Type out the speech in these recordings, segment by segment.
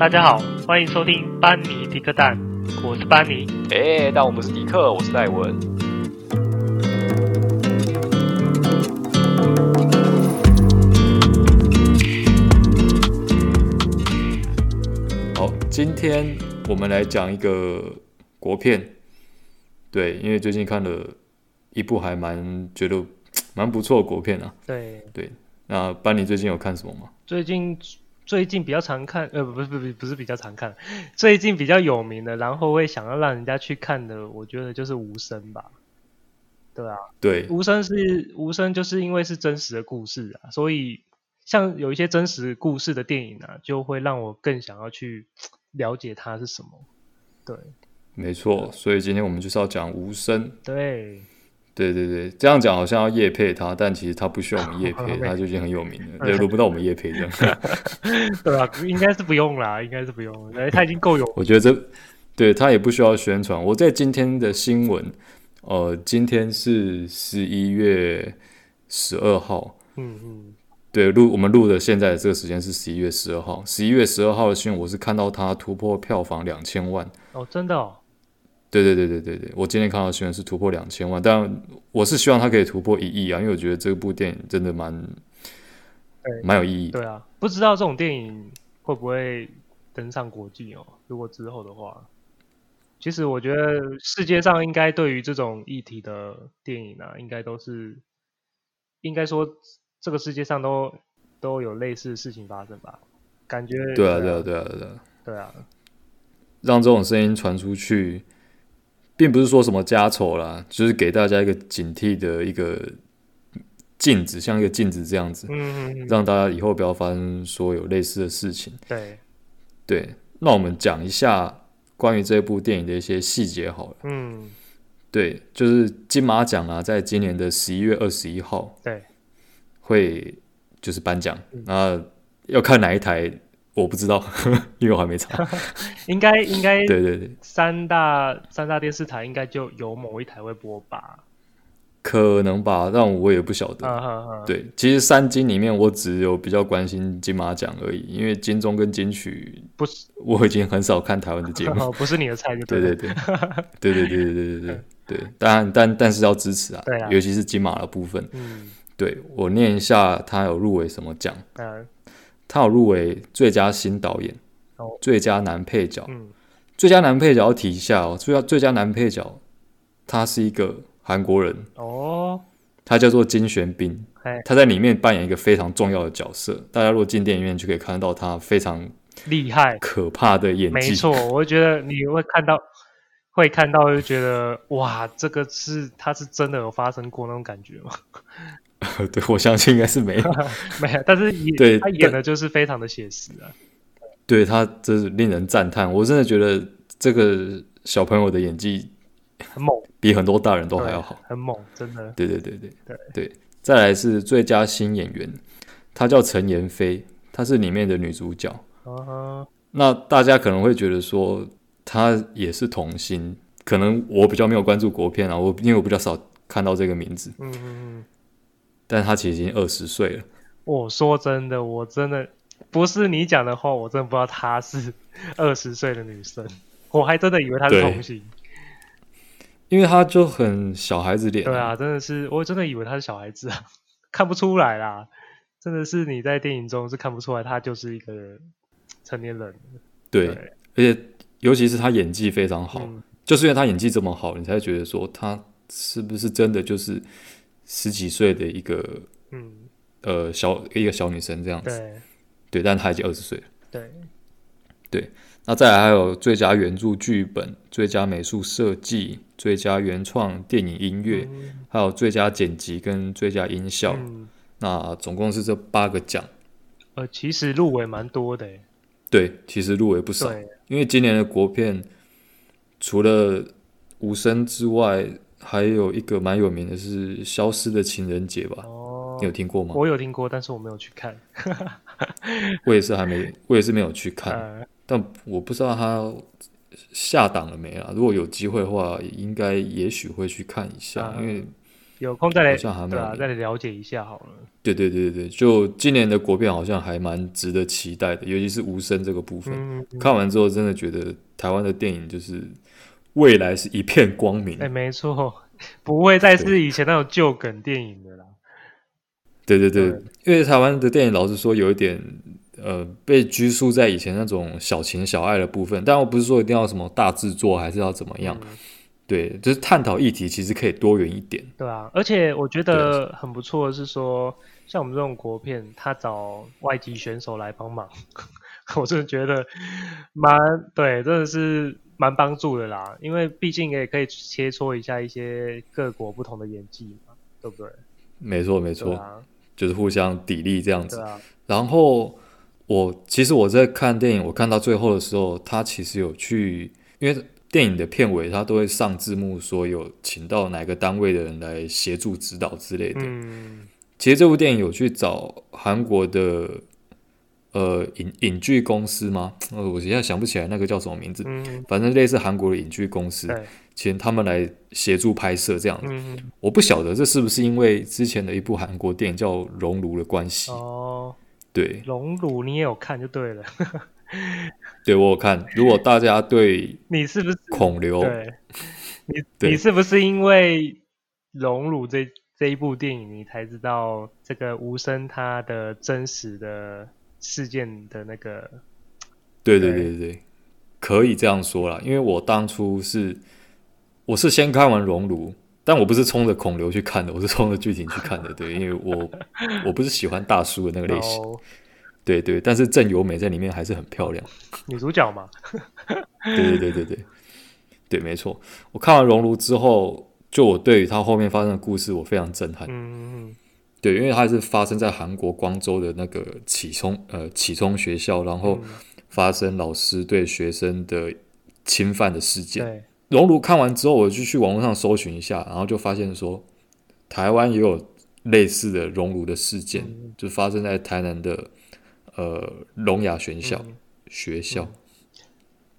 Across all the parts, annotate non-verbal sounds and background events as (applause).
大家好，欢迎收听班尼迪克蛋，我是班尼。哎，但我不是迪克，我是戴文。好，今天我们来讲一个国片。对，因为最近看了一部还蛮觉得蛮不错的国片啊。对对，那班尼最近有看什么吗？最近最近比较常看，呃，不是不是不是比较常看，最近比较有名的，然后会想要让人家去看的，我觉得就是《无声》吧。对啊，对，《无声》是《无声》，就是因为是真实的故事啊，所以像有一些真实故事的电影啊，就会让我更想要去了解它是什么。对。没错，所以今天我们就是要讲无声。对，对对对，这样讲好像要叶配他，但其实他不需要我们叶配，(laughs) 他就已经很有名了，对，轮不到我们叶配这样。(laughs) 对啊，应该是不用啦，应该是不用，哎，他已经够有。(laughs) 我觉得这对他也不需要宣传。我在今天的新闻，呃，今天是十一月十二号。嗯嗯。对，录我们录的现在的这个时间是十一月十二号。十一月十二号的新闻，我是看到他突破票房两千万。哦，真的哦。对对对对对对，我今天看到的新闻是突破两千万，但我是希望它可以突破一亿啊，因为我觉得这部电影真的蛮，蛮有意义。对啊，不知道这种电影会不会登上国际哦？如果之后的话，其实我觉得世界上应该对于这种议题的电影啊，应该都是，应该说这个世界上都都有类似的事情发生吧？感觉对啊对啊对啊对啊对啊，让这种声音传出去。并不是说什么家丑啦，就是给大家一个警惕的一个镜子，像一个镜子这样子，嗯，让大家以后不要发生说有类似的事情。对，对，那我们讲一下关于这部电影的一些细节好了。嗯，对，就是金马奖啊，在今年的十一月二十一号，对，会就是颁奖，那要看哪一台。我不知道，(laughs) 因为我还没查。(laughs) 应该应该 (laughs) 对对对，三大三大电视台应该就有某一台会播吧？可能吧，但我也不晓得。对，其实三金里面我只有比较关心金马奖而已，因为金钟跟金曲不是，我已经很少看台湾的节目，不是你的菜就对对对对。对对对对对，当然但但是要支持啊，对啊，尤其是金马的部分，嗯，对我念一下他有入围什么奖。他有入围最佳新导演、oh. 最佳男配角、嗯、最佳男配角要提一下哦，最佳最佳男配角，他是一个韩国人哦，oh. 他叫做金玄彬.他在里面扮演一个非常重要的角色，大家如果进电影院就可以看到他非常厉害、可怕的演技。没错，我觉得你会看到，会看到就觉得哇，这个是他是真的有发生过那种感觉吗？(laughs) 对，我相信应该是没有，(laughs) 没有。但是演对他演的就是非常的写实啊。对他，真是令人赞叹。我真的觉得这个小朋友的演技很猛，比很多大人都还要好，很猛，真的。对对对对对对。再来是最佳新演员，她叫陈妍霏，她是里面的女主角。Uh huh. 那大家可能会觉得说她也是童星，可能我比较没有关注国片啊，我因为我比较少看到这个名字。嗯嗯嗯。但他其实已经二十岁了。我说真的，我真的不是你讲的话，我真的不知道她是 (laughs) 二十岁的女生，我还真的以为她是童星。因为她就很小孩子脸。对啊，真的是，我真的以为她是小孩子啊，(laughs) 看不出来啦。真的是你在电影中是看不出来，她就是一个成年人。对，对而且尤其是她演技非常好，嗯、就是因为她演技这么好，你才会觉得说她是不是真的就是。十几岁的一个，嗯，呃，小一个小女生这样子，对，对，但她已经二十岁了，对，对。那再来还有最佳原著剧本、最佳美术设计、最佳原创电影音乐，嗯、还有最佳剪辑跟最佳音效。嗯、那总共是这八个奖。呃，其实入围蛮多的，对，其实入围不少。因为今年的国片除了无声之外。还有一个蛮有名的是《消失的情人节》吧？哦，你有听过吗？我有听过，但是我没有去看。(laughs) 我也是还没，我也是没有去看。呃、但我不知道他下档了没啊？如果有机会的话，应该也许会去看一下，呃、因为有空再来，好像还、对啊，再来了解一下好了。对对对对，就今年的国片好像还蛮值得期待的，尤其是无声这个部分。嗯嗯、看完之后，真的觉得台湾的电影就是未来是一片光明。哎，没错，不会再是以前那种旧梗电影的啦。对对对，对因为台湾的电影老实说有一点呃被拘束在以前那种小情小爱的部分，但我不是说一定要什么大制作，还是要怎么样。嗯对，就是探讨议题，其实可以多元一点。对啊，而且我觉得很不错的是说，像我们这种国片，他找外籍选手来帮忙，(laughs) 我真的觉得蛮对，真的是蛮帮助的啦。因为毕竟也可以切磋一下一些各国不同的演技嘛，对不对？没错，没错，啊、就是互相砥砺这样子。啊、然后我其实我在看电影，我看到最后的时候，他其实有去，因为。电影的片尾，他都会上字幕，说有请到哪个单位的人来协助指导之类的。嗯，其实这部电影有去找韩国的呃影影剧公司吗？呃，我现在想不起来那个叫什么名字。嗯，反正类似韩国的影剧公司，请他们来协助拍摄这样子。嗯，我不晓得这是不是因为之前的一部韩国电影叫《熔炉》的关系。哦，对，《熔炉》你也有看就对了。(laughs) 对，我有看。如果大家对你是不是孔刘？对，你你是不是因为《熔炉》这这一部电影，你才知道这个无声他的真实的事件的那个？对对对对对，可以这样说啦。因为我当初是我是先看完《熔炉》，但我不是冲着孔刘去看的，我是冲着剧情去看的。(laughs) 对，因为我我不是喜欢大叔的那个类型。对对，但是郑有美在里面还是很漂亮，女主角嘛。(laughs) 对对对对对，对，没错。我看完《熔炉》之后，就我对于他后面发生的故事，我非常震撼。嗯嗯。对，因为它是发生在韩国光州的那个启聪呃启聪学校，然后发生老师对学生的侵犯的事件。对，《熔炉》看完之后，我就去网络上搜寻一下，然后就发现说，台湾也有类似的《熔炉》的事件，嗯、就发生在台南的。呃，聋哑学校，嗯、学校，嗯、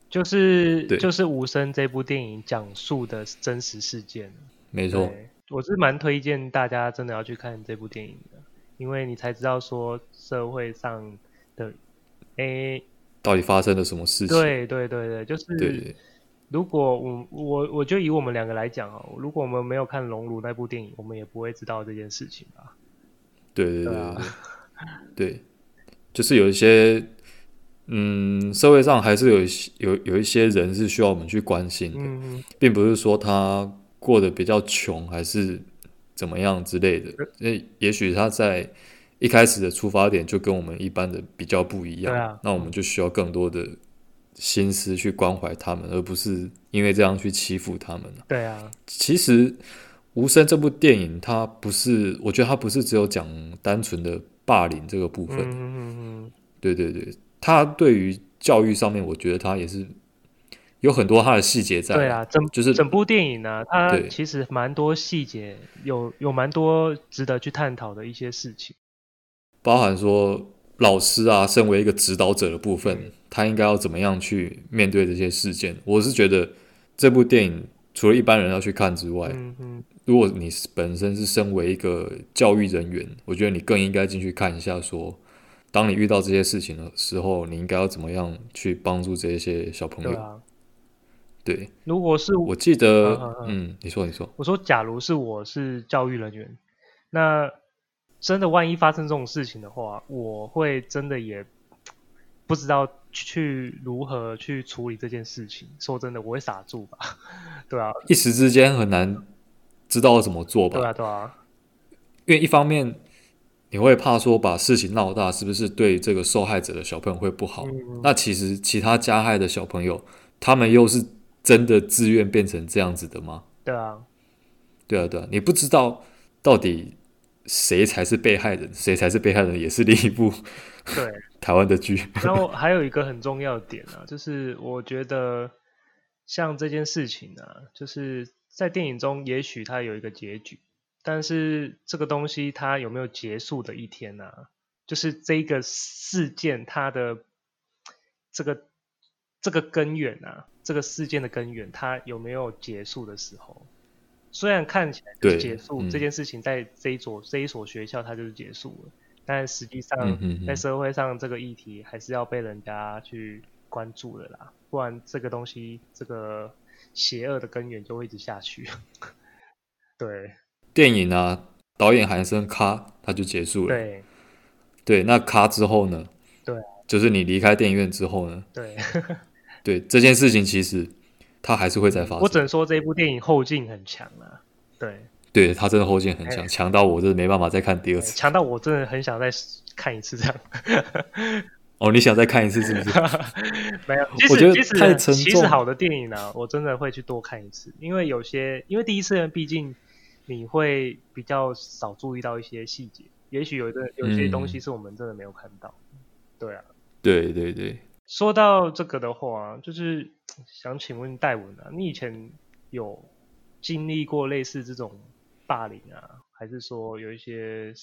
就是对。就是无声这部电影讲述的真实事件，没错，我是蛮推荐大家真的要去看这部电影的，因为你才知道说社会上的，诶，到底发生了什么事情？对对对对，就是，对如果我我我就以我们两个来讲哦，如果我们没有看《熔炉》那部电影，我们也不会知道这件事情吧？对对对啊、对。就是有一些，嗯，社会上还是有有有一些人是需要我们去关心的，并不是说他过得比较穷还是怎么样之类的。那也许他在一开始的出发点就跟我们一般的比较不一样，啊、那我们就需要更多的心思去关怀他们，而不是因为这样去欺负他们。对啊，其实《无声》这部电影，它不是，我觉得它不是只有讲单纯的。霸凌这个部分，嗯嗯嗯，对对对，他对于教育上面，我觉得他也是有很多它的细节在。对啊，整就是整部电影呢，它其实蛮多细节，有有蛮多值得去探讨的一些事情，包含说老师啊，身为一个指导者的部分，嗯、他应该要怎么样去面对这些事件。我是觉得这部电影除了一般人要去看之外，嗯嗯。如果你本身是身为一个教育人员，我觉得你更应该进去看一下说，说当你遇到这些事情的时候，你应该要怎么样去帮助这些小朋友。对啊，对。如果是我记得，嗯，你说，你说，我说，假如是我是教育人员，那真的万一发生这种事情的话，我会真的也不知道去如何去处理这件事情。说真的，我会傻住吧？(laughs) 对啊，一时之间很难。知道怎么做吧？对啊，对啊。因为一方面你会怕说把事情闹大，是不是对这个受害者的小朋友会不好？嗯、那其实其他加害的小朋友，他们又是真的自愿变成这样子的吗？对啊，对啊，对啊。你不知道到底谁才是被害人，谁才是被害人，也是另一部对 (laughs) 台湾的剧。然后还有一个很重要的点啊，就是我觉得像这件事情啊，就是。在电影中，也许它有一个结局，但是这个东西它有没有结束的一天呢、啊？就是这个事件它的这个这个根源啊，这个事件的根源，它有没有结束的时候？虽然看起来就是结束、嗯、这件事情，在这一所这一所学校它就是结束了，但实际上在社会上这个议题还是要被人家去关注的啦，不然这个东西这个邪恶的根源就会一直下去。(laughs) 对，电影啊，导演喊一声咔，它就结束了。对，对，那咔之后呢？对，就是你离开电影院之后呢？对，(laughs) 对，这件事情其实。它还是会再发生。我只能说这一部电影后劲很强啊，对，对，它真的后劲很强，强、欸、到我真的没办法再看第二次，强、欸、到我真的很想再看一次这样。哦，你想再看一次是不是？(laughs) 没有，其实我觉得其实太沉重。其实好的电影呢、啊，我真的会去多看一次，因为有些，因为第一次呢毕竟你会比较少注意到一些细节，也许有的有些东西是我们真的没有看到。嗯、对啊，对对对。说到这个的话，就是想请问戴文啊，你以前有经历过类似这种霸凌啊，还是说有一些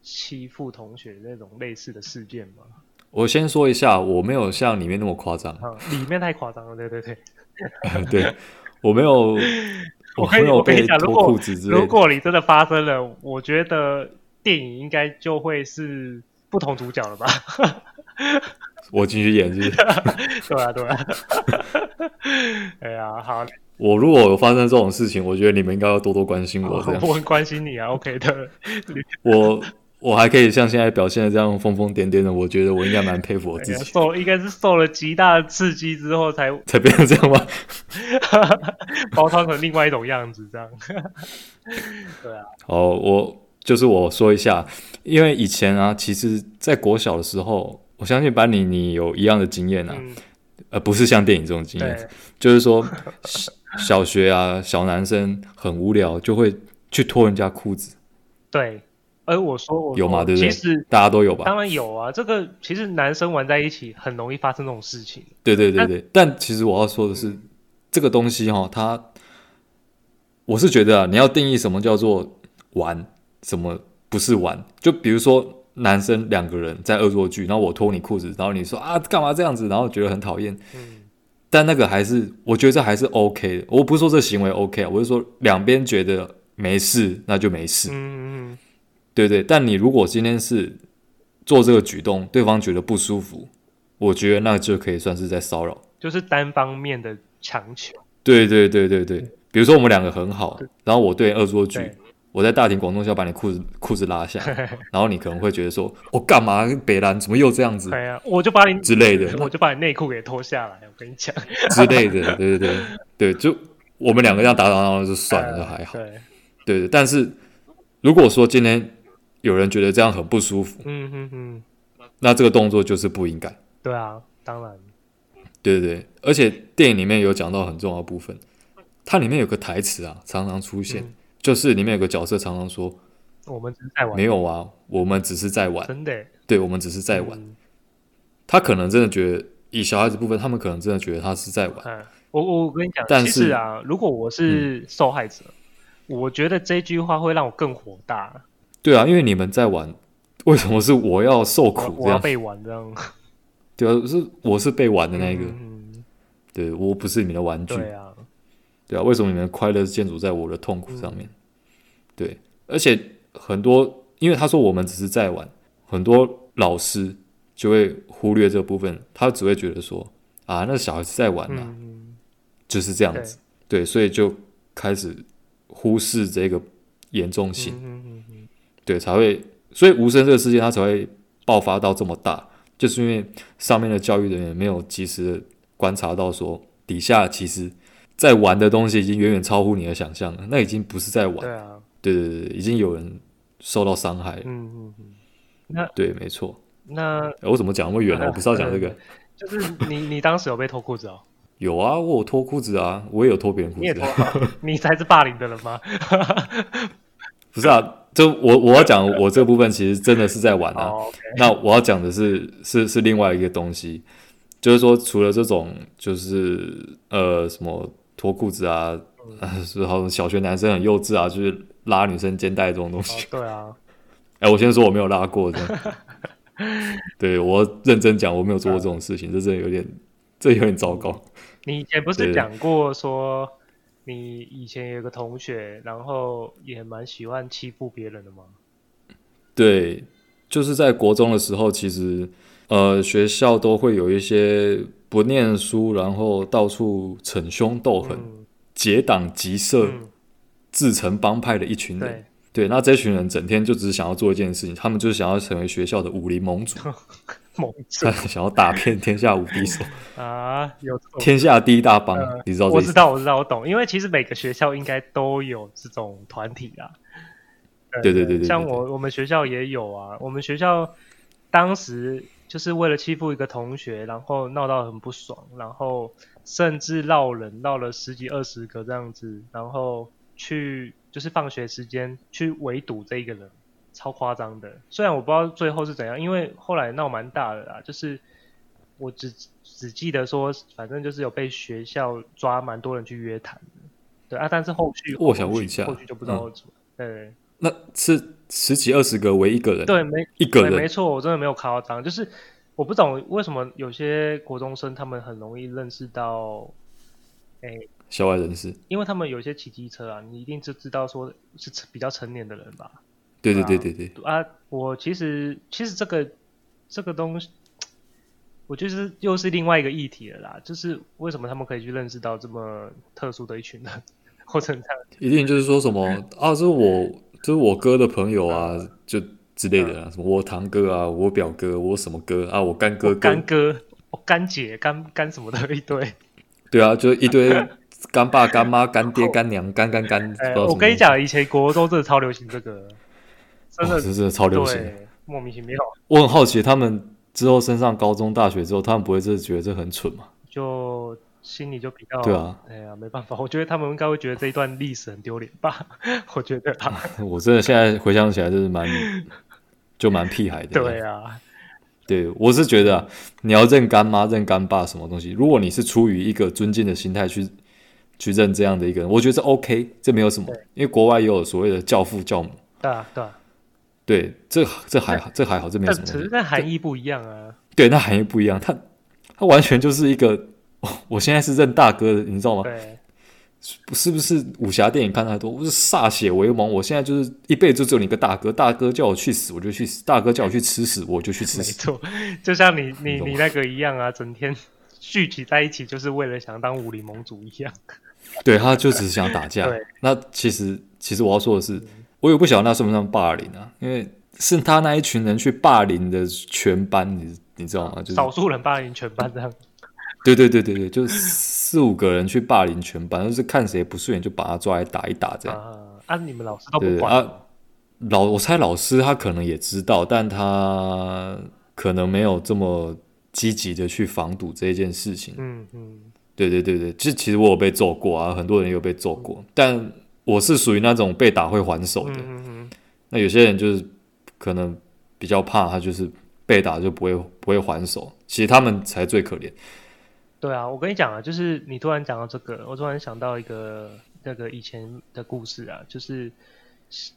欺负同学的那种类似的事件吗？我先说一下，我没有像里面那么夸张。嗯，里面太夸张了，对对对。(laughs) 对，我没有，(laughs) 我没有被脱裤子之类的。如果如果你真的发生了，我觉得电影应该就会是不同主角了吧。(laughs) 我继续演是？(laughs) 对啊，对啊。(laughs) 哎呀，好。我如果有发生这种事情，我觉得你们应该要多多关心我。这样，我很关心你啊。OK 的。我我还可以像现在表现的这样疯疯癫癫的，我觉得我应该蛮佩服我自己。受应该是受了极大的刺激之后才才变成这样吗？(laughs) 包装成另外一种样子，这样。对啊。好，我就是我说一下，因为以前啊，其实在国小的时候。我相信班尼你有一样的经验啊，呃、不是像电影这种经验，就是说小学啊，小男生很无聊就会去脱人家裤子。对，而我说我有吗？对不对？其实大家都有吧？当然有啊，这个其实男生玩在一起很容易发生这种事情。对对对对，但其实我要说的是，嗯、这个东西哈，它我是觉得啊，你要定义什么叫做玩，什么不是玩，就比如说。男生两个人在恶作剧，然后我脱你裤子，然后你说啊干嘛这样子，然后觉得很讨厌。嗯，但那个还是我觉得这还是 OK 的。我不是说这行为 OK 啊，我是说两边觉得没事，那就没事。嗯嗯，对对。但你如果今天是做这个举动，对方觉得不舒服，我觉得那就可以算是在骚扰，就是单方面的强求。对对对对对，比如说我们两个很好，然后我对恶作剧。我在大庭广众下把你裤子裤子拉下，(laughs) 然后你可能会觉得说：“我干嘛？北兰怎么又这样子？”对啊，我就把你之类的，(laughs) 我就把你内裤给脱下来。我跟你讲 (laughs) 之类的，对对对对，就我们两个这样打打闹闹就算了，就还好。对对对，但是如果说今天有人觉得这样很不舒服，嗯哼哼，那这个动作就是不应该。对啊，当然。对对对，而且电影里面有讲到很重要的部分，它里面有个台词啊，常常出现。嗯就是里面有个角色常常说：“我们只是在玩。”没有啊，我们只是在玩。真的？对，我们只是在玩。嗯、他可能真的觉得，以小孩子部分，他们可能真的觉得他是在玩。嗯、我我跟你讲，但是啊，如果我是受害者，嗯、我觉得这句话会让我更火大。对啊，因为你们在玩，为什么是我要受苦？我要被玩这样？对啊，是我是被玩的那一个。嗯、对，我不是你们的玩具。对啊。对啊，为什么你们快乐是建筑在我的痛苦上面？嗯、对，而且很多，因为他说我们只是在玩，很多老师就会忽略这部分，他只会觉得说啊，那小孩子在玩呐、啊，嗯、就是这样子。对，对，所以就开始忽视这个严重性。对，才会，所以无声这个事件它才会爆发到这么大，就是因为上面的教育人员没有及时的观察到说底下其实。在玩的东西已经远远超乎你的想象了，那已经不是在玩。对啊，对对对，已经有人受到伤害了。嗯嗯嗯，那对，没错。那我怎么讲那么远呢？(laughs) 我不是要讲这个。就是你，你当时有被脱裤子哦？有啊，我有脱裤子啊，我也有脱别人裤子。你也脱？你才是霸凌的人吗？(laughs) 不是啊，就我我要讲我这个部分，其实真的是在玩啊。那我要讲的是是是另外一个东西，就是说除了这种，就是呃什么。脱裤子啊，是好像小学男生很幼稚啊，就是拉女生肩带这种东西。哦、对啊，(laughs) 哎、欸，我先说我没有拉过的，(laughs) 对，我认真讲，我没有做过这种事情，这真的有点，这有点糟糕。你以前不是讲过说你以前有个同学，然后也蛮喜欢欺负别人的吗？对，就是在国中的时候，其实呃学校都会有一些不念书，然后到处逞凶斗狠、嗯、结党集社、嗯、自成帮派的一群人。对，那这群人整天就只是想要做一件事情，他们就是想要成为学校的武林盟主。(laughs) 盟主 (laughs) 想要打遍天下无敌手 (laughs) 啊！有天下第一大帮，呃、你知道？我知道，我知道，我懂。因为其实每个学校应该都有这种团体啊。对对对对，像我我们学校也有啊。我们学校当时就是为了欺负一个同学，然后闹到很不爽，然后甚至闹人闹了十几二十个这样子，然后去就是放学时间去围堵这一个人。超夸张的，虽然我不知道最后是怎样，因为后来闹蛮大的啦。就是我只只记得说，反正就是有被学校抓蛮多人去约谈的，对啊。但是后续，我想问一下，后续就不知道怎么。嗯、对，那是十几二十个为一个人，对，没一个人，没错，我真的没有夸张。就是我不懂为什么有些国中生他们很容易认识到，哎，校外人士，因为他们有些骑机车啊，你一定就知道说是比较成年的人吧。对对对对对啊！我其实其实这个这个东西，我就是又是另外一个议题了啦。就是为什么他们可以去认识到这么特殊的一群人，或者这样？一定就是说什么啊？这是我这是我哥的朋友啊，就之类的啊。什么我堂哥啊，我表哥，我什么哥啊？我干哥哥，干哥，我干姐，干干什么的一堆。对啊，就一堆 (laughs) 干爸、干妈、干爹、干娘、干干干。我跟你讲，以前国中真的超流行这个。真的，哦、真的超流行，莫名其妙。我很好奇，他们之后升上高中、大学之后，他们不会真的觉得这很蠢吗？就心里就比较……对啊，哎呀，没办法，(laughs) 我觉得他们应该会觉得这一段历史很丢脸吧？(laughs) 我觉得啊，(laughs) 我真的现在回想起来，就是蛮就蛮屁孩的。对啊，对，我是觉得、啊、你要认干妈、认干爸什么东西，如果你是出于一个尊敬的心态去去认这样的一个人，我觉得这 OK，这没有什么，因为国外也有所谓的教父教母。对啊，对啊。对，这这还好，这还好，这没什么。只是那含义不一样啊。对，那含义不一样，他他完全就是一个，(laughs) 我现在是认大哥的，你知道吗？对。是不是武侠电影看太多？我是歃血为盟，我现在就是一辈子就只有你一个大哥，大哥叫我去死我就去死，大哥叫我去吃屎我就去吃屎。没错，就像你你你那个一样啊，整天聚集在一起就是为了想当武林盟主一样。对，他就只是想打架。(laughs) 对。那其实其实我要说的是。嗯我也不晓得那算不算霸凌啊？因为是他那一群人去霸凌的全班，你你知道吗？就是少数人霸凌全班这样。对对对对对，就是四五个人去霸凌全班，就是看谁不顺眼就把他抓来打一打这样。啊，啊你们老师都不管啊？老我猜老师他可能也知道，但他可能没有这么积极的去防堵这件事情。嗯嗯，对对对对，其实其实我有被揍过啊，很多人也有被揍过，嗯、但。我是属于那种被打会还手的，嗯嗯，那有些人就是可能比较怕，他就是被打就不会不会还手，其实他们才最可怜。对啊，我跟你讲啊，就是你突然讲到这个，我突然想到一个那个以前的故事啊，就是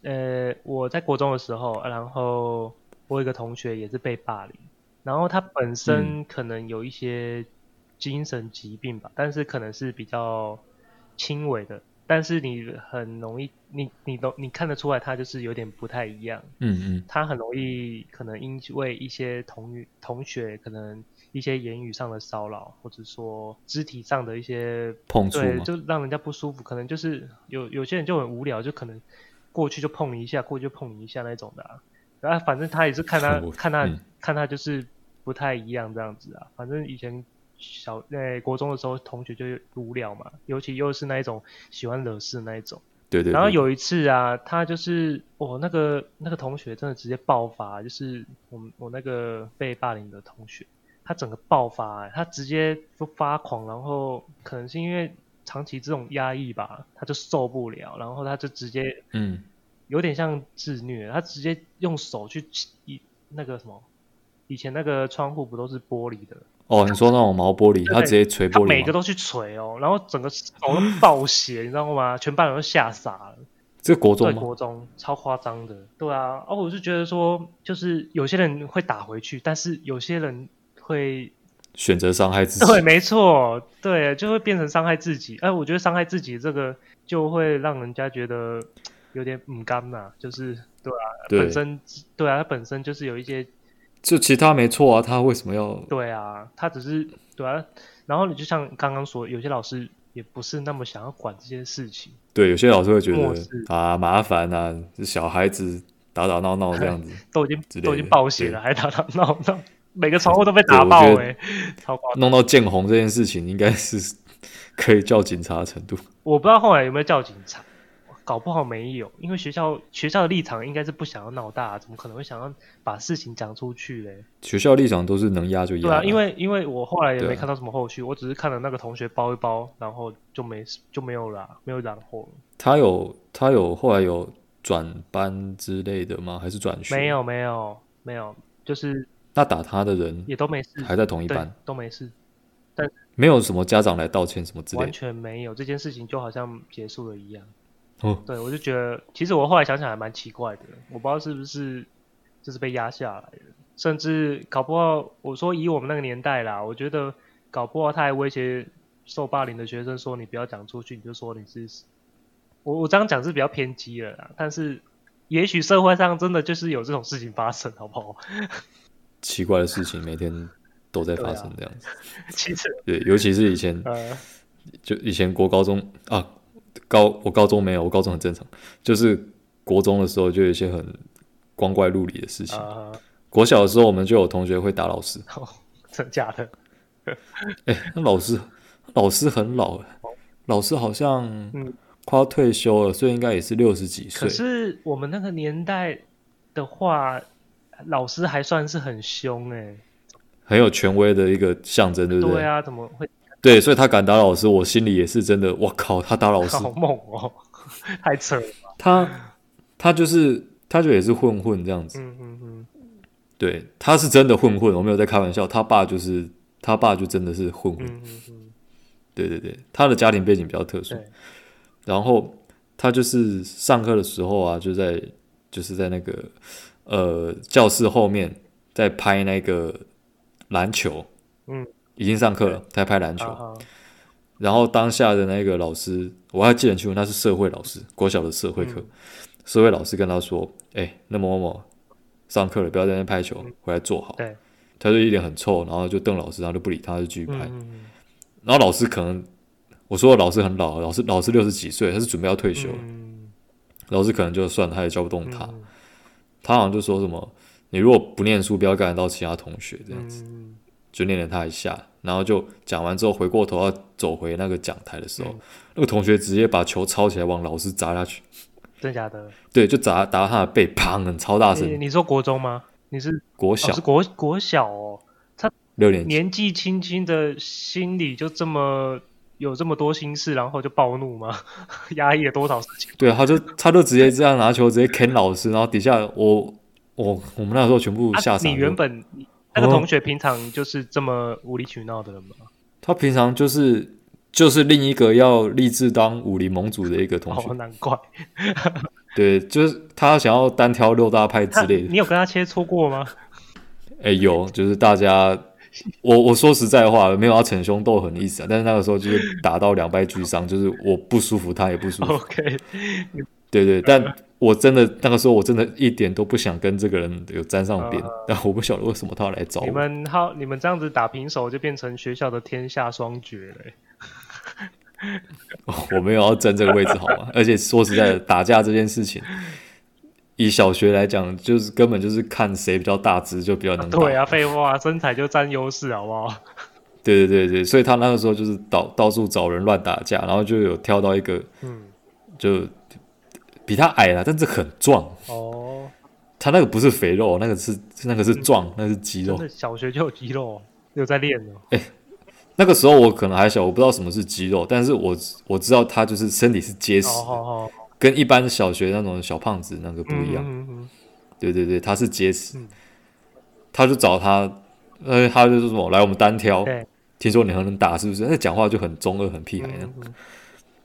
呃我在国中的时候，然后我有一个同学也是被霸凌，然后他本身可能有一些精神疾病吧，嗯、但是可能是比较轻微的。但是你很容易，你你都你看得出来，他就是有点不太一样。嗯嗯，他很容易可能因为一些同同学可能一些言语上的骚扰，或者说肢体上的一些碰触，对，就让人家不舒服。可能就是有有些人就很无聊，就可能过去就碰你一下，过去就碰你一下那种的啊。然后反正他也是看他 (laughs) 看他、嗯、看他就是不太一样这样子啊。反正以前。小在国中的时候，同学就无聊嘛，尤其又是那一种喜欢惹事的那一种。对对，对。然后有一次啊，他就是哦，那个那个同学真的直接爆发，就是我我那个被霸凌的同学，他整个爆发，他直接就发狂，然后可能是因为长期这种压抑吧，他就受不了，然后他就直接嗯，有点像自虐，他直接用手去一那个什么，以前那个窗户不都是玻璃的。哦，你说那种毛玻璃，他直接锤玻璃，他每个都去锤哦，然后整个手都爆血，(gasps) 你知道吗？全班人都吓傻了。这国中国中超夸张的。对啊，哦，我就觉得说，就是有些人会打回去，但是有些人会选择伤害自己。对，没错，对，就会变成伤害自己。哎，我觉得伤害自己这个就会让人家觉得有点唔甘呐，就是对啊，对本身对啊，他本身就是有一些，就其他没错啊，他为什么要？对啊，他只是对啊，然后你就像刚刚说，有些老师也不是那么想要管这些事情。对，有些老师会觉得啊麻烦啊，小孩子打打闹闹这样子，(laughs) 都已经都已经暴血了，还打打闹闹。每个窗户都被打爆哎、欸，超夸张！弄到见红这件事情，应该是可以叫警察的程度。我不知道后来有没有叫警察，搞不好没有，因为学校学校的立场应该是不想要闹大，怎么可能会想要把事情讲出去嘞？学校立场都是能压就压。对啊，因为因为我后来也没看到什么后续，我只是看了那个同学包一包，然后就没就没有了，没有然后。他有他有后来有转班之类的吗？还是转学？没有没有没有，就是。那打他的人也都没事，还在同一班，都没事，但没有什么家长来道歉什么之类？的，完全没有，这件事情就好像结束了一样。哦，对，我就觉得，其实我后来想想还蛮奇怪的，我不知道是不是就是被压下来的，甚至搞不好，我说以我们那个年代啦，我觉得搞不好他还威胁受霸凌的学生说，你不要讲出去，你就说你是，我我这样讲是比较偏激了啦，但是也许社会上真的就是有这种事情发生，好不好？奇怪的事情每天都在发生，这样子。其实对，尤其是以前，呃、就以前国高中啊，高我高中没有，我高中很正常。就是国中的时候，就有一些很光怪陆离的事情。呃、国小的时候，我们就有同学会打老师。哦、真的假的？(laughs) 哎、欸，那老师老师很老，老师好像快要退休了，所以应该也是六十几岁。可是我们那个年代的话。老师还算是很凶哎、欸，很有权威的一个象征，对不对？对啊，怎么会？对，所以他敢打老师，我心里也是真的。我靠，他打老师好猛哦，(laughs) 太扯了。他他就是他就也是混混这样子。嗯嗯嗯。对，他是真的混混，我没有在开玩笑。他爸就是他爸，就真的是混混。嗯嗯嗯。对对对，他的家庭背景比较特殊。然后他就是上课的时候啊，就在就是在那个。呃，教室后面在拍那个篮球，嗯，已经上课了，在拍篮球。然后当下的那个老师，我还记得很清楚，那是社会老师，国小的社会课。嗯、社会老师跟他说：“哎、欸，那某某某上课了，不要在那拍球，嗯、回来坐好。”对。他就一脸很臭，然后就瞪老师，然后就不理他，就继续拍。嗯、然后老师可能，我说老师很老，老师老师六十几岁，他是准备要退休了。嗯、老师可能就算他也教不动他。嗯他好像就说什么，你如果不念书，不要干扰到其他同学，这样子，嗯、就念了他一下，然后就讲完之后，回过头要走回那个讲台的时候，嗯、那个同学直接把球抄起来往老师砸下去，真假的？对，就砸打到他的背，砰，很超大声。你，你说国中吗？你是国小？哦、是国国小哦，他六年级年纪轻轻的心理就这么。有这么多心事，然后就暴怒吗？(laughs) 压抑了多少事情？对，他就他就直接这样拿球直接砍老师，然后底下我我我们那时候全部吓傻、啊。你原本那个同学平常就是这么无理取闹的人吗？他平常就是就是另一个要立志当武林盟主的一个同学。哦，难怪。对，就是他想要单挑六大派之类的。你有跟他切磋过吗？(laughs) 哎，有，就是大家。(laughs) 我我说实在话，没有要逞凶斗狠的意思啊，但是那个时候就是打到两败俱伤，就是我不舒服，他也不舒服。OK，对对，但我真的那个时候我真的一点都不想跟这个人有沾上边，uh, 但我不晓得为什么他要来找我。你们好，你们这样子打平手就变成学校的天下双绝了。(laughs) 我没有要争这个位置好吗？而且说实在的，打架这件事情。以小学来讲，就是根本就是看谁比较大只就比较能打。对啊，废话，身材就占优势，好不好？(laughs) 对对对对，所以他那个时候就是到到处找人乱打架，然后就有挑到一个，嗯，就比他矮了，但是很壮哦。他那个不是肥肉，那个是那个是壮，嗯、那个是肌肉。小学就有肌肉，有在练哦。哎、欸，那个时候我可能还小，我不知道什么是肌肉，但是我我知道他就是身体是结实。跟一般小学那种小胖子那个不一样，嗯嗯嗯、对对对，他是结实，嗯、他就找他，呃，他就说什么来我们单挑，听说你很能打是不是？那讲话就很中二很屁孩那样，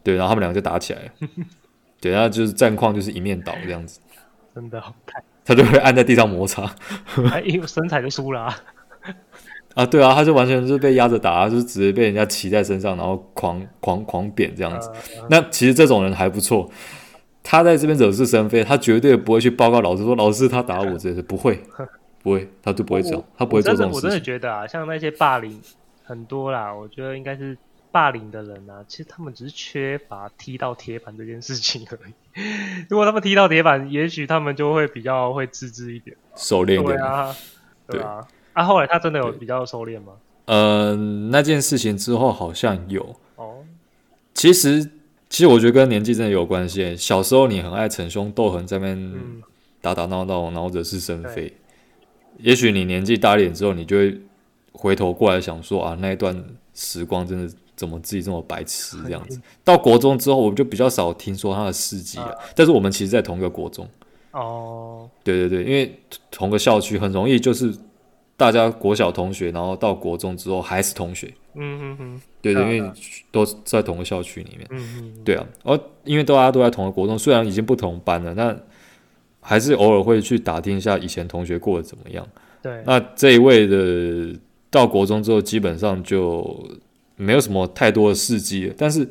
对，然后他们两个就打起来了，(laughs) 对，然后就是战况就是一面倒这样子，真的好看，他就会按在地上摩擦，(laughs) 因为身材就输了、啊，(laughs) 啊，对啊，他就完全是被压着打，就是直接被人家骑在身上，然后狂狂狂扁这样子。呃、那其实这种人还不错，他在这边惹是生非，他绝对不会去报告老师说老师他打我，这 (laughs) 些不会，不会，他就不会这样，他不会做这种事情。我真的觉得啊，像那些霸凌很多啦，我觉得应该是。霸凌的人啊，其实他们只是缺乏踢到铁板这件事情而已。(laughs) 如果他们踢到铁板，也许他们就会比较会自制一点，熟练一点。对啊，对啊。啊，后来他真的有比较收敛吗？嗯、呃，那件事情之后好像有。哦。其实，其实我觉得跟年纪真的有关系。小时候你很爱逞凶斗狠，在那边打打闹闹，然后惹是生非。也许你年纪大一点之后，你就会回头过来想说啊，那一段时光真的。怎么自己这么白痴这样子？到国中之后，我们就比较少听说他的事迹了。但是我们其实，在同一个国中。哦。对对对，因为同个校区，很容易就是大家国小同学，然后到国中之后还是同学。嗯嗯嗯。对对，因为都在同个校区里面。嗯嗯。对啊，而因为大家都在同个国中，虽然已经不同班了，但还是偶尔会去打听一下以前同学过得怎么样。对。那这一位的到国中之后，基本上就。没有什么太多的事迹，但是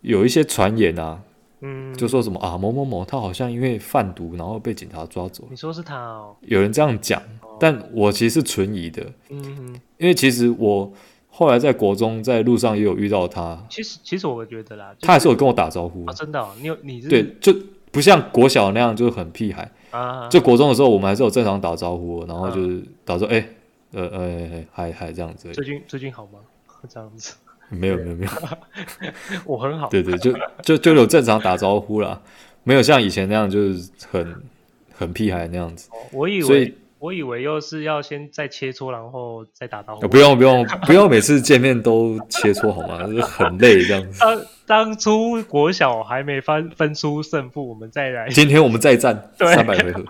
有一些传言啊，嗯，就说什么啊某某某他好像因为贩毒，然后被警察抓走。你说是他哦？有人这样讲，哦、但我其实是存疑的，嗯哼，因为其实我后来在国中在路上也有遇到他。其实其实我觉得啦，他还是有跟我打招呼、啊、真的、哦，你有你是对，就不像国小那样就是很屁孩啊。就国中的时候，我们还是有正常打招呼，然后就是打招呼，哎、啊，呃呃，还还这样子。最近最近好吗？(laughs) 这样子，没有没有没有，(laughs) 我很好。对对，就就就有正常打招呼啦，(laughs) 没有像以前那样就是很很屁孩那样子。我以为，我以为又是要先再切磋，然后再打招呼。不用不用不用，每次见面都切磋好吗？就 (laughs) 是很累这样子。当当初国小还没分分出胜负，我们再来。今天我们再战三百回合。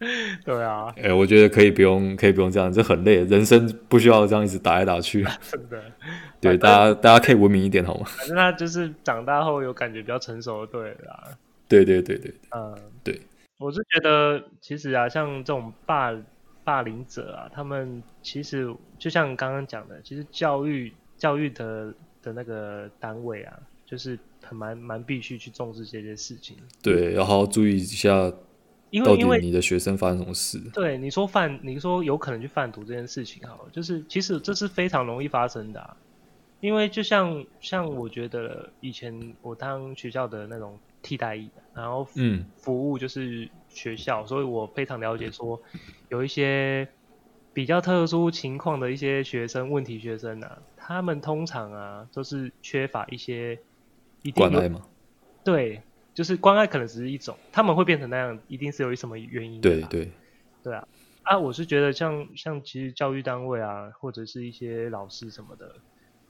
(laughs) 对啊，哎、欸，我觉得可以不用，可以不用这样，这很累，人生不需要这样一直打来打去。(laughs) 真的，对，大家大家可以文明一点好吗？反正他就是长大后有感觉比较成熟，对啦。对对对对，嗯，对，我是觉得其实啊，像这种霸霸凌者啊，他们其实就像刚刚讲的，其实教育教育的的那个单位啊，就是很蛮蛮必须去重视这些事情。对，要好好注意一下。因为因为你的学生发生什么事？对，你说贩，你说有可能去贩毒这件事情，好了，就是其实这是非常容易发生的啊。因为就像像我觉得以前我当学校的那种替代役，然后嗯，服务就是学校，嗯，所以我非常了解说有一些比较特殊情况的一些学生，问题学生啊，他们通常啊都是缺乏一些一定关爱吗？对。就是关爱可能只是一种，他们会变成那样，一定是有什么原因的。对对对啊啊！我是觉得像像其实教育单位啊，或者是一些老师什么的，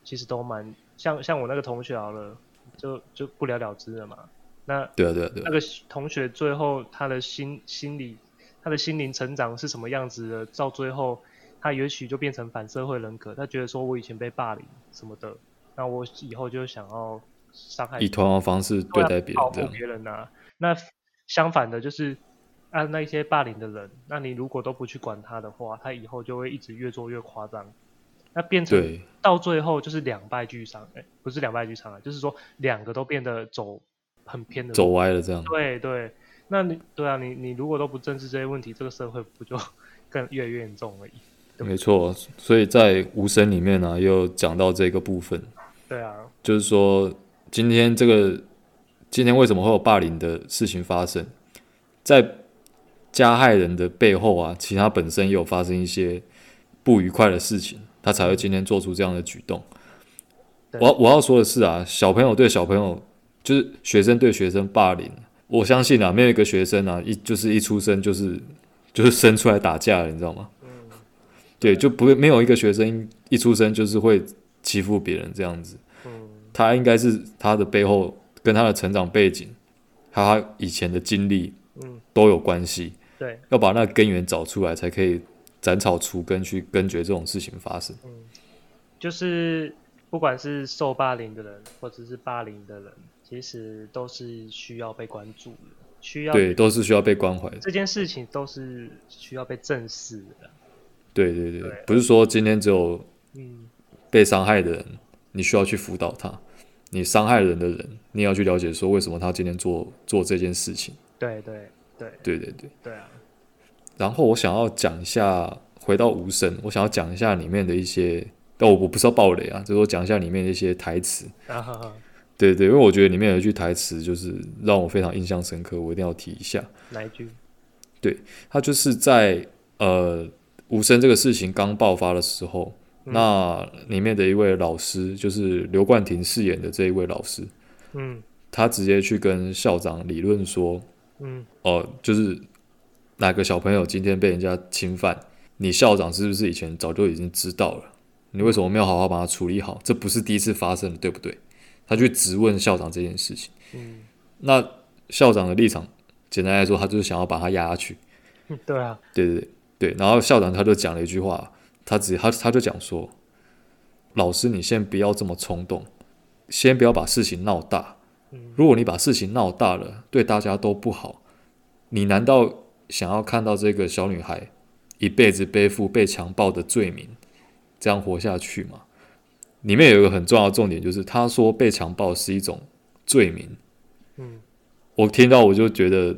其实都蛮像像我那个同学好了，就就不了了之了嘛。那对啊对啊对啊，那个同学最后他的心心理他的心灵成长是什么样子的？到最后他也许就变成反社会人格，他觉得说我以前被霸凌什么的，那我以后就想要。伤害以同样的方式对待别人，保护别人啊。那相反的，就是按那些霸凌的人，那你如果都不去管他的话，他以后就会一直越做越夸张。那变成到最后就是两败俱伤。哎、欸，不是两败俱伤啊，就是说两个都变得走很偏的，走歪了这样。对对，那你对啊，你你如果都不正视这些问题，这个社会不就更越来越严重而已？没错，所以在无声里面呢、啊，又讲到这个部分。对啊，就是说。今天这个，今天为什么会有霸凌的事情发生？在加害人的背后啊，其他本身也有发生一些不愉快的事情，他才会今天做出这样的举动。我我要说的是啊，小朋友对小朋友，就是学生对学生霸凌，我相信啊，没有一个学生啊，一就是一出生就是就是生出来打架了，你知道吗？对，就不会没有一个学生一出生就是会欺负别人这样子。他应该是他的背后跟他的成长背景，他以前的经历，嗯，都有关系。对，要把那根源找出来，才可以斩草除根，去根绝这种事情发生。嗯，就是不管是受霸凌的人，或者是霸凌的人，其实都是需要被关注的，需要，对，都是需要被关怀的。这件事情都是需要被正视的。对对对，对不是说今天只有被伤害的人，你需要去辅导他，你伤害人的人，你也要去了解说为什么他今天做做这件事情。对对对对对对对啊！然后我想要讲一下，回到无声，我想要讲一下里面的一些，但我我不是要暴雷啊，就是我讲一下里面的一些台词。啊哈哈。对对，因为我觉得里面有一句台词就是让我非常印象深刻，我一定要提一下。哪一句？对，他就是在呃无声这个事情刚爆发的时候，嗯、那里面的一位老师，就是刘冠廷饰演的这一位老师，嗯，他直接去跟校长理论说，嗯，哦、呃，就是哪个小朋友今天被人家侵犯，你校长是不是以前早就已经知道了？你为什么没有好好把它处理好？这不是第一次发生的，对不对？他去质问校长这件事情，嗯，那校长的立场，简单来说，他就是想要把他压下去，(laughs) 对啊，对对。对，然后校长他就讲了一句话，他只他他就讲说，老师你先不要这么冲动，先不要把事情闹大，如果你把事情闹大了，对大家都不好，你难道想要看到这个小女孩一辈子背负被强暴的罪名，这样活下去吗？里面有一个很重要的重点，就是他说被强暴是一种罪名。嗯，我听到我就觉得，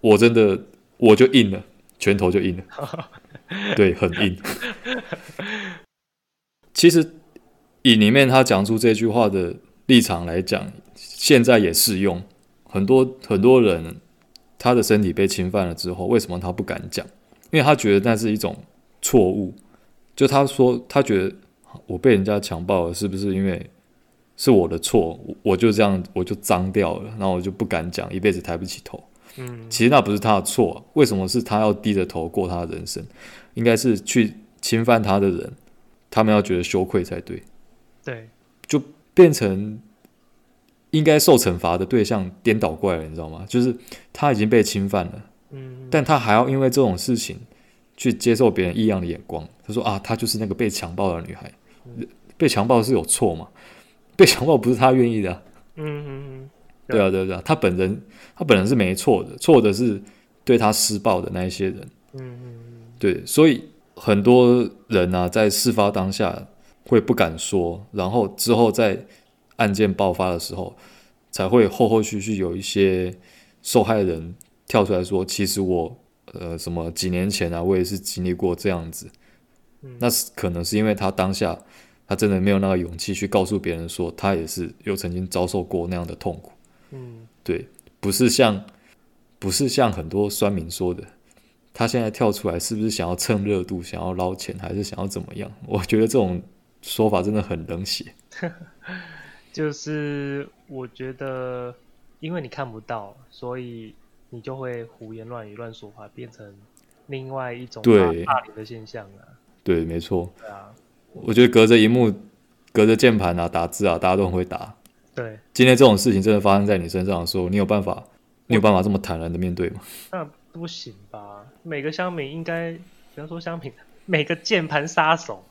我真的我就硬了，拳头就硬了，(laughs) (laughs) 对，很硬。其实以里面他讲出这句话的立场来讲，现在也适用。很多很多人他的身体被侵犯了之后，为什么他不敢讲？因为他觉得那是一种错误。就他说，他觉得。我被人家强暴了，是不是因为是我的错？我就这样，我就脏掉了，然后我就不敢讲，一辈子抬不起头。嗯，其实那不是他的错，为什么是他要低着头过他的人生？应该是去侵犯他的人，他们要觉得羞愧才对。对，就变成应该受惩罚的对象颠倒过来了，你知道吗？就是他已经被侵犯了，嗯，但他还要因为这种事情去接受别人异样的眼光。他说啊，他就是那个被强暴的女孩。被强暴是有错吗？被强暴不是他愿意的啊。嗯嗯嗯，对啊对啊对啊，他本人他本人是没错的，错的是对他施暴的那一些人。嗯嗯嗯，对，所以很多人啊，在事发当下会不敢说，然后之后在案件爆发的时候，才会后后续续有一些受害人跳出来说，其实我呃什么几年前啊，我也是经历过这样子。嗯那是可能是因为他当下他真的没有那个勇气去告诉别人说他也是有曾经遭受过那样的痛苦。嗯，对，不是像不是像很多酸民说的，他现在跳出来是不是想要蹭热度，想要捞钱，还是想要怎么样？我觉得这种说法真的很冷血。(laughs) 就是我觉得，因为你看不到，所以你就会胡言乱语、乱说话，变成另外一种对霸凌的现象啊。对，没错。对啊，我觉得隔着荧幕、隔着键盘啊，打字啊，大家都很会打。对，今天这种事情真的发生在你身上的时候，你有办法，你有办法这么坦然的面对吗？那不行吧？每个乡民应该，不要说乡民，每个键盘杀手，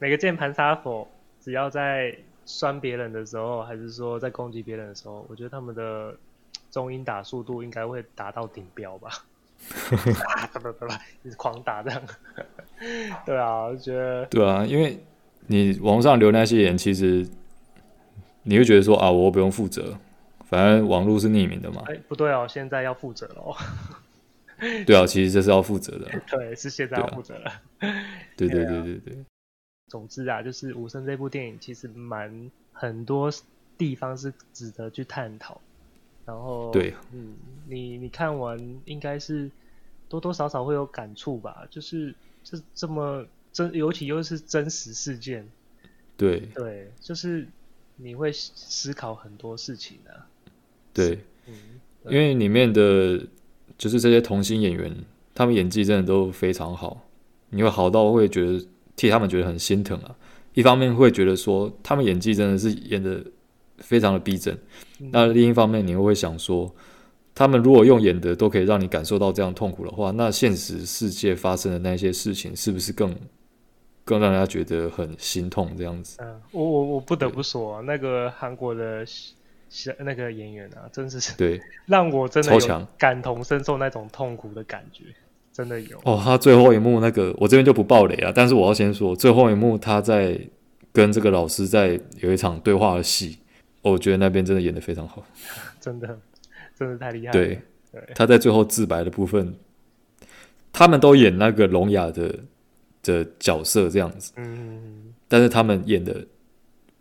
每个键盘杀手，只要在酸别人的时候，还是说在攻击别人的时候，我觉得他们的中音打速度应该会达到顶标吧。啊，不不不，一直狂打这样。(laughs) 对啊，我觉得。对啊，因为你网上留那些言，其实你会觉得说啊，我不用负责，反正网络是匿名的嘛。哎，不对哦，现在要负责了。(laughs) 对啊，其实这是要负责的。(laughs) 对，是现在要负责了。对 (laughs) 对对对对。总之啊，就是《无声》这部电影其实蛮很多地方是值得去探讨。然后，对，嗯，你你看完应该是多多少少会有感触吧？就是这这么真，尤其又是真实事件，对对，就是你会思考很多事情啊。对，嗯，因为里面的就是这些童星演员，他们演技真的都非常好，你会好到会觉得替他们觉得很心疼啊。一方面会觉得说他们演技真的是演的。非常的逼真，那另一方面，你又会想说，他们如果用演的都可以让你感受到这样痛苦的话，那现实世界发生的那些事情，是不是更更让人家觉得很心痛？这样子。嗯，我我我不得不说，那个韩国的那个演员啊，真是对，(laughs) 让我真的有感同身受那种痛苦的感觉。真的有哦。他最后一幕那个，我这边就不爆雷啊，但是我要先说，最后一幕他在跟这个老师在有一场对话的戏，我觉得那边真的演的非常好，(laughs) 真的，真的太厉害了。对，对他在最后自白的部分，他们都演那个聋哑的的角色这样子，嗯，但是他们演的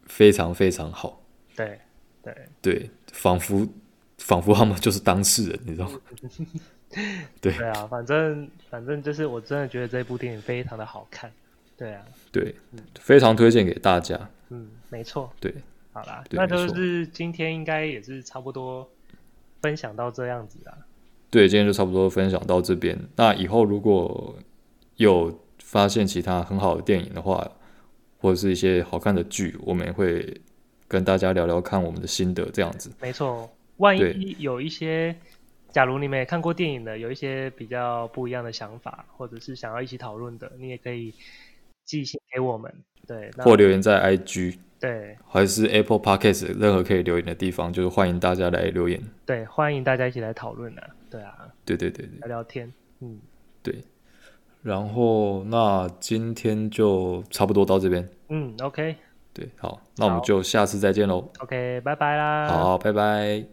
非常非常好，对对。对，仿佛仿佛他们就是当事人，你知道吗？(laughs) 对。对啊，反正反正就是我真的觉得这部电影非常的好看，对啊，对，嗯、非常推荐给大家。嗯，没错，对，好啦，那就是今天应该也是差不多分享到这样子啦。对，今天就差不多分享到这边。那以后如果有发现其他很好的电影的话，或者是一些好看的剧，我们也会跟大家聊聊看我们的心得，这样子。没错，万一有一些。假如你们也看过电影的，有一些比较不一样的想法，或者是想要一起讨论的，你也可以寄信给我们，对，或留言在 IG，对，还是 Apple Podcast 任何可以留言的地方，就是欢迎大家来留言，对，欢迎大家一起来讨论啊，对啊，对对对对，聊聊天，嗯，对，然后那今天就差不多到这边，嗯，OK，对，好，那我们就下次再见喽，OK，拜拜啦，好，拜拜。